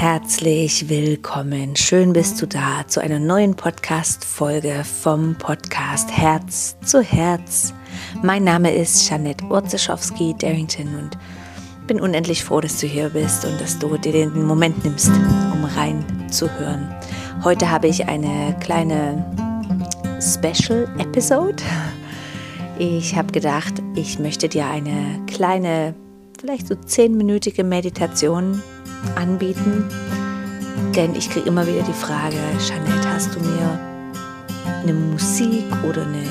herzlich willkommen. Schön bist du da zu einer neuen Podcast-Folge vom Podcast Herz zu Herz. Mein Name ist Janette Urzeschowski-Darrington und bin unendlich froh, dass du hier bist und dass du dir den Moment nimmst, um reinzuhören. Heute habe ich eine kleine Special-Episode. Ich habe gedacht, ich möchte dir eine kleine, vielleicht so zehnminütige Meditation anbieten. Denn ich kriege immer wieder die Frage, Jeanette, hast du mir eine Musik oder eine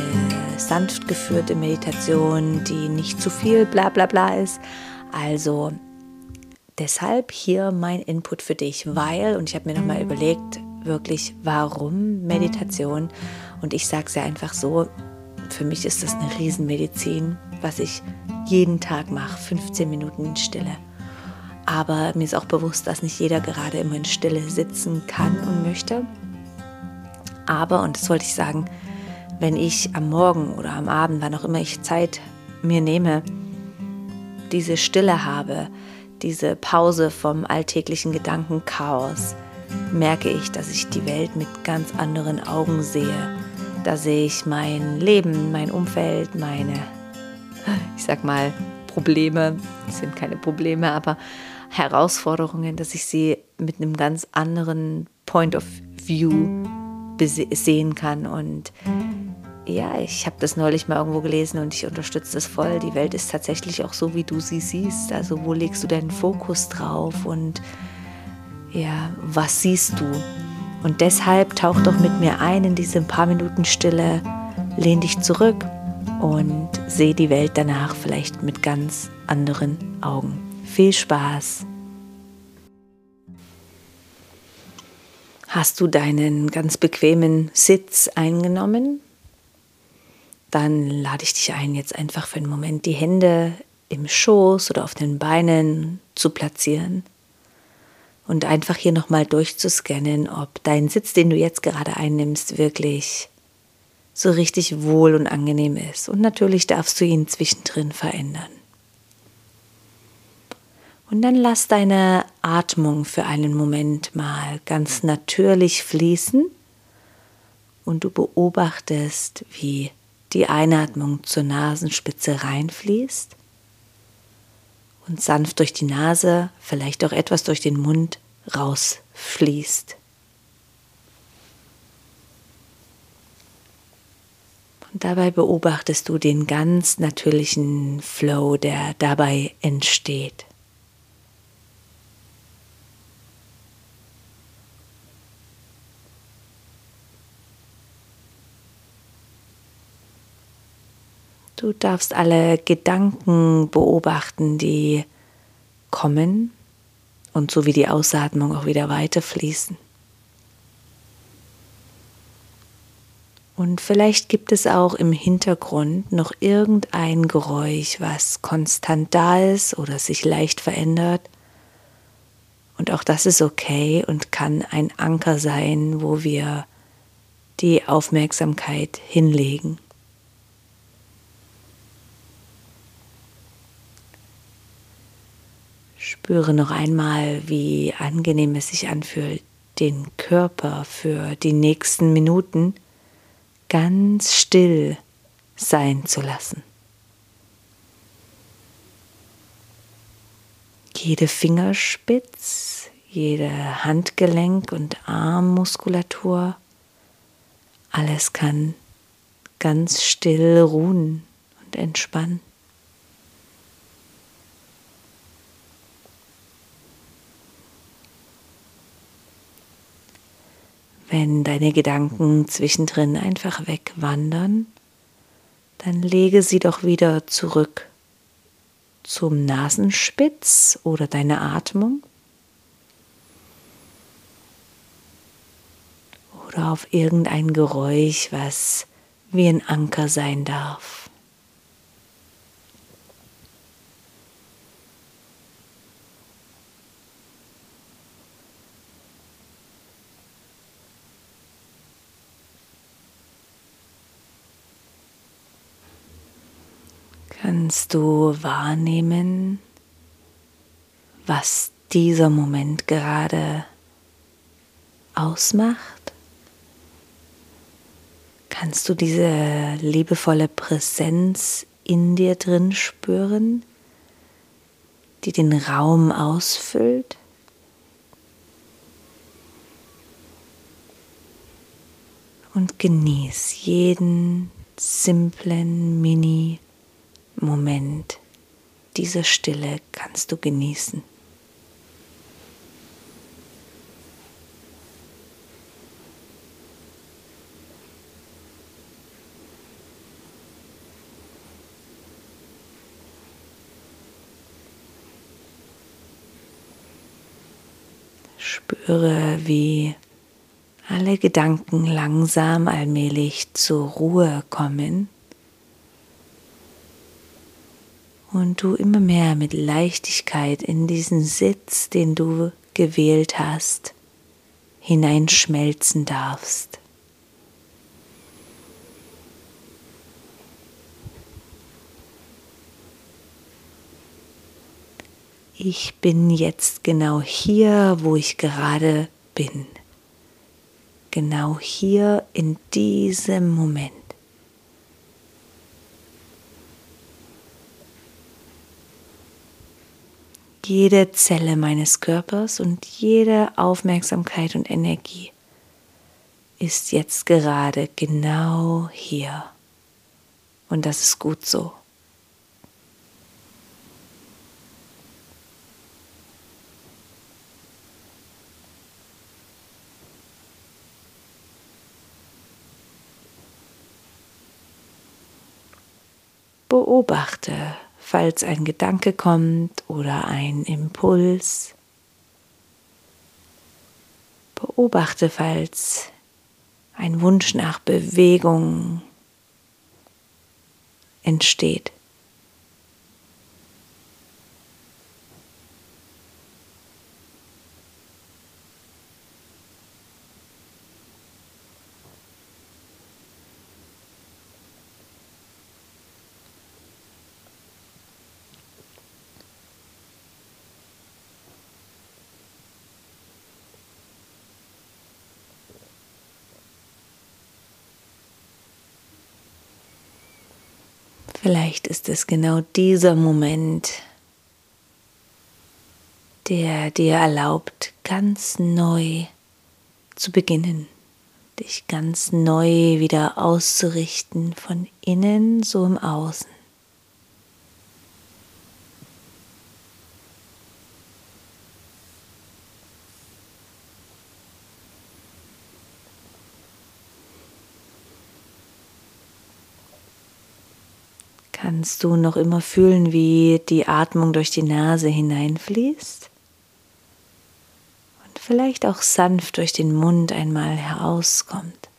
sanft geführte Meditation, die nicht zu viel bla bla bla ist? Also deshalb hier mein Input für dich, weil, und ich habe mir nochmal überlegt, wirklich, warum Meditation? Und ich sage es ja einfach so, für mich ist das eine Riesenmedizin, was ich jeden Tag mache, 15 Minuten in Stille. Aber mir ist auch bewusst, dass nicht jeder gerade immer in Stille sitzen kann und möchte. Aber, und das wollte ich sagen, wenn ich am Morgen oder am Abend, wann auch immer ich Zeit mir nehme, diese Stille habe, diese Pause vom alltäglichen Gedankenchaos, merke ich, dass ich die Welt mit ganz anderen Augen sehe. Da sehe ich mein Leben, mein Umfeld, meine, ich sag mal, Probleme. Es sind keine Probleme, aber Herausforderungen, dass ich sie mit einem ganz anderen Point of View sehen kann. Und ja, ich habe das neulich mal irgendwo gelesen und ich unterstütze das voll. Die Welt ist tatsächlich auch so, wie du sie siehst. Also wo legst du deinen Fokus drauf und ja, was siehst du? Und deshalb tauch doch mit mir ein in diese paar Minuten Stille, lehn dich zurück und seh die Welt danach vielleicht mit ganz anderen Augen. Viel Spaß! Hast du deinen ganz bequemen Sitz eingenommen? Dann lade ich dich ein, jetzt einfach für einen Moment die Hände im Schoß oder auf den Beinen zu platzieren und einfach hier nochmal durchzuscannen, ob dein Sitz, den du jetzt gerade einnimmst, wirklich so richtig wohl und angenehm ist. Und natürlich darfst du ihn zwischendrin verändern. Und dann lass deine Atmung für einen Moment mal ganz natürlich fließen und du beobachtest, wie die Einatmung zur Nasenspitze reinfließt und sanft durch die Nase, vielleicht auch etwas durch den Mund rausfließt. Und dabei beobachtest du den ganz natürlichen Flow, der dabei entsteht. Du darfst alle Gedanken beobachten, die kommen und so wie die Ausatmung auch wieder weiterfließen. Und vielleicht gibt es auch im Hintergrund noch irgendein Geräusch, was konstant da ist oder sich leicht verändert. Und auch das ist okay und kann ein Anker sein, wo wir die Aufmerksamkeit hinlegen. Spüre noch einmal, wie angenehm es sich anfühlt, den Körper für die nächsten Minuten ganz still sein zu lassen. Jede Fingerspitz, jede Handgelenk und Armmuskulatur, alles kann ganz still ruhen und entspannen. Wenn deine Gedanken zwischendrin einfach wegwandern, dann lege sie doch wieder zurück zum Nasenspitz oder deine Atmung oder auf irgendein Geräusch, was wie ein Anker sein darf. Kannst du wahrnehmen, was dieser Moment gerade ausmacht? Kannst du diese liebevolle Präsenz in dir drin spüren, die den Raum ausfüllt? Und genieß jeden simplen Mini-Moment. Diese Stille kannst du genießen. Spüre, wie alle Gedanken langsam allmählich zur Ruhe kommen und du immer mehr mit Leichtigkeit in diesen Sitz, den du gewählt hast, hineinschmelzen darfst. Ich bin jetzt genau hier, wo ich gerade bin genau hier in diesem Moment. Jede Zelle meines Körpers und jede Aufmerksamkeit und Energie ist jetzt gerade genau hier. Und das ist gut so. Beobachte, falls ein Gedanke kommt oder ein Impuls. Beobachte, falls ein Wunsch nach Bewegung entsteht. Vielleicht ist es genau dieser Moment, der dir erlaubt, ganz neu zu beginnen, dich ganz neu wieder auszurichten, von innen so im Außen. Kannst du noch immer fühlen, wie die Atmung durch die Nase hineinfließt? Und vielleicht auch sanft durch den Mund einmal herauskommt.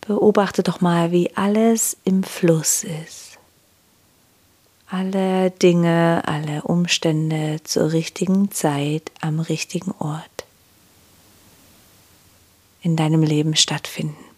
Beobachte doch mal, wie alles im Fluss ist. Alle Dinge, alle Umstände zur richtigen Zeit am richtigen Ort in deinem Leben stattfinden.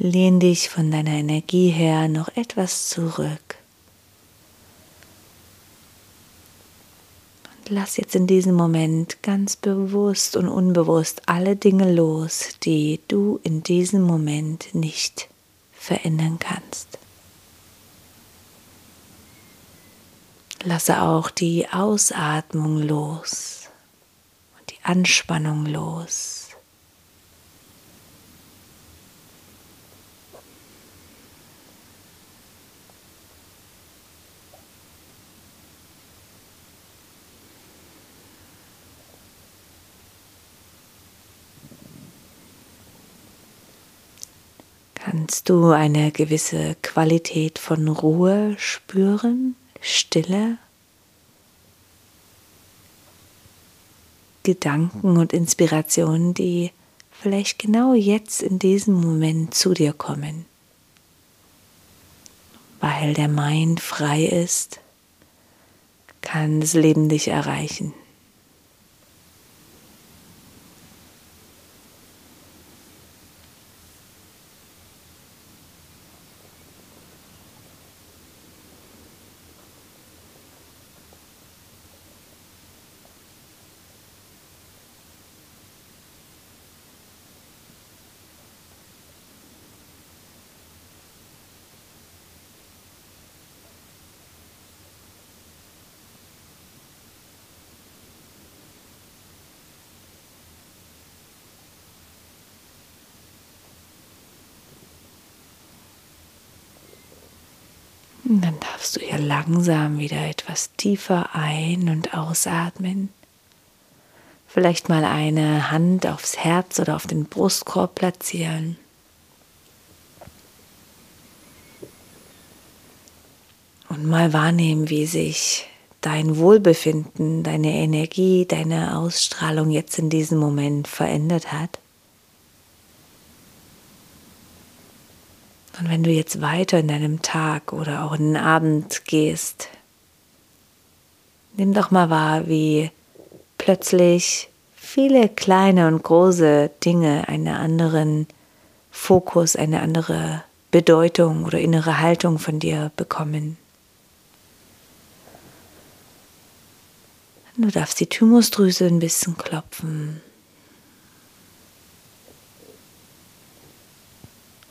Lehn dich von deiner Energie her noch etwas zurück. Und lass jetzt in diesem Moment ganz bewusst und unbewusst alle Dinge los, die du in diesem Moment nicht verändern kannst. Lasse auch die Ausatmung los und die Anspannung los. Kannst du eine gewisse Qualität von Ruhe spüren, Stille? Gedanken und Inspirationen, die vielleicht genau jetzt in diesem Moment zu dir kommen, weil der Mind frei ist, kann das Leben dich erreichen. Dann darfst du hier langsam wieder etwas tiefer ein- und ausatmen. Vielleicht mal eine Hand aufs Herz oder auf den Brustkorb platzieren. Und mal wahrnehmen, wie sich dein Wohlbefinden, deine Energie, deine Ausstrahlung jetzt in diesem Moment verändert hat. Und wenn du jetzt weiter in deinem Tag oder auch in den Abend gehst, nimm doch mal wahr, wie plötzlich viele kleine und große Dinge einen anderen Fokus, eine andere Bedeutung oder innere Haltung von dir bekommen. Du darfst die Thymusdrüse ein bisschen klopfen.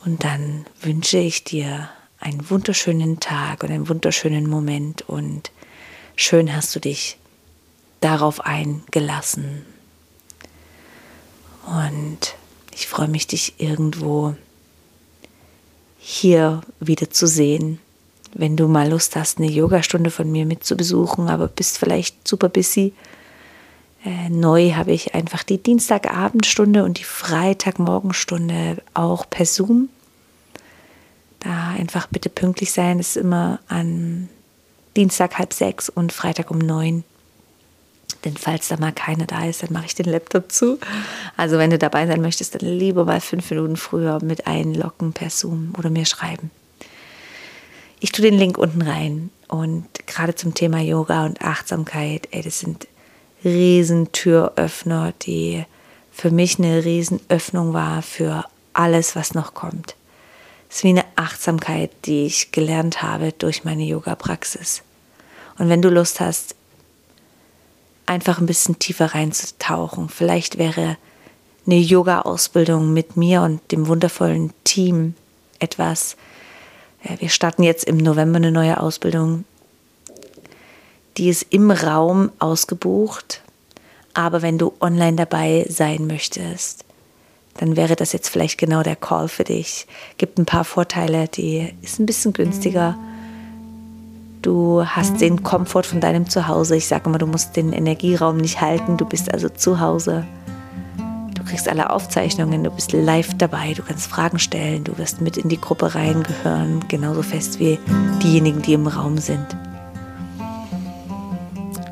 Und dann wünsche ich dir einen wunderschönen Tag und einen wunderschönen Moment und schön hast du dich darauf eingelassen. Und ich freue mich, dich irgendwo hier wieder zu sehen. Wenn du mal Lust hast, eine Yogastunde von mir mit zu besuchen, aber bist vielleicht super busy. Äh, neu habe ich einfach die Dienstagabendstunde und die Freitagmorgenstunde auch per Zoom. Da einfach bitte pünktlich sein. Das ist immer an Dienstag halb sechs und Freitag um neun. Denn falls da mal keiner da ist, dann mache ich den Laptop zu. Also wenn du dabei sein möchtest, dann lieber mal fünf Minuten früher mit einloggen per Zoom oder mir schreiben. Ich tue den Link unten rein. Und gerade zum Thema Yoga und Achtsamkeit, ey, das sind Riesentüröffner, die für mich eine Riesenöffnung war für alles, was noch kommt. Es ist wie eine Achtsamkeit, die ich gelernt habe durch meine Yoga-Praxis. Und wenn du Lust hast, einfach ein bisschen tiefer reinzutauchen, vielleicht wäre eine Yoga-Ausbildung mit mir und dem wundervollen Team etwas. Wir starten jetzt im November eine neue Ausbildung. Die ist im Raum ausgebucht. Aber wenn du online dabei sein möchtest, dann wäre das jetzt vielleicht genau der Call für dich. Gibt ein paar Vorteile, die ist ein bisschen günstiger. Du hast den Komfort von deinem Zuhause. Ich sage immer, du musst den Energieraum nicht halten. Du bist also zu Hause. Du kriegst alle Aufzeichnungen, du bist live dabei, du kannst Fragen stellen, du wirst mit in die Gruppe reingehören, genauso fest wie diejenigen, die im Raum sind.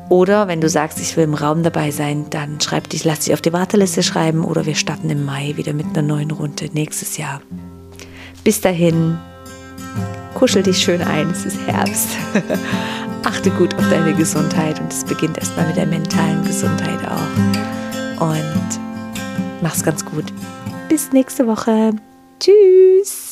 Oder wenn du sagst, ich will im Raum dabei sein, dann schreib dich, lass dich auf die Warteliste schreiben oder wir starten im Mai wieder mit einer neuen Runde nächstes Jahr. Bis dahin, kuschel dich schön ein, es ist Herbst. Achte gut auf deine Gesundheit und es beginnt erstmal mit der mentalen Gesundheit auch. Und mach's ganz gut. Bis nächste Woche. Tschüss.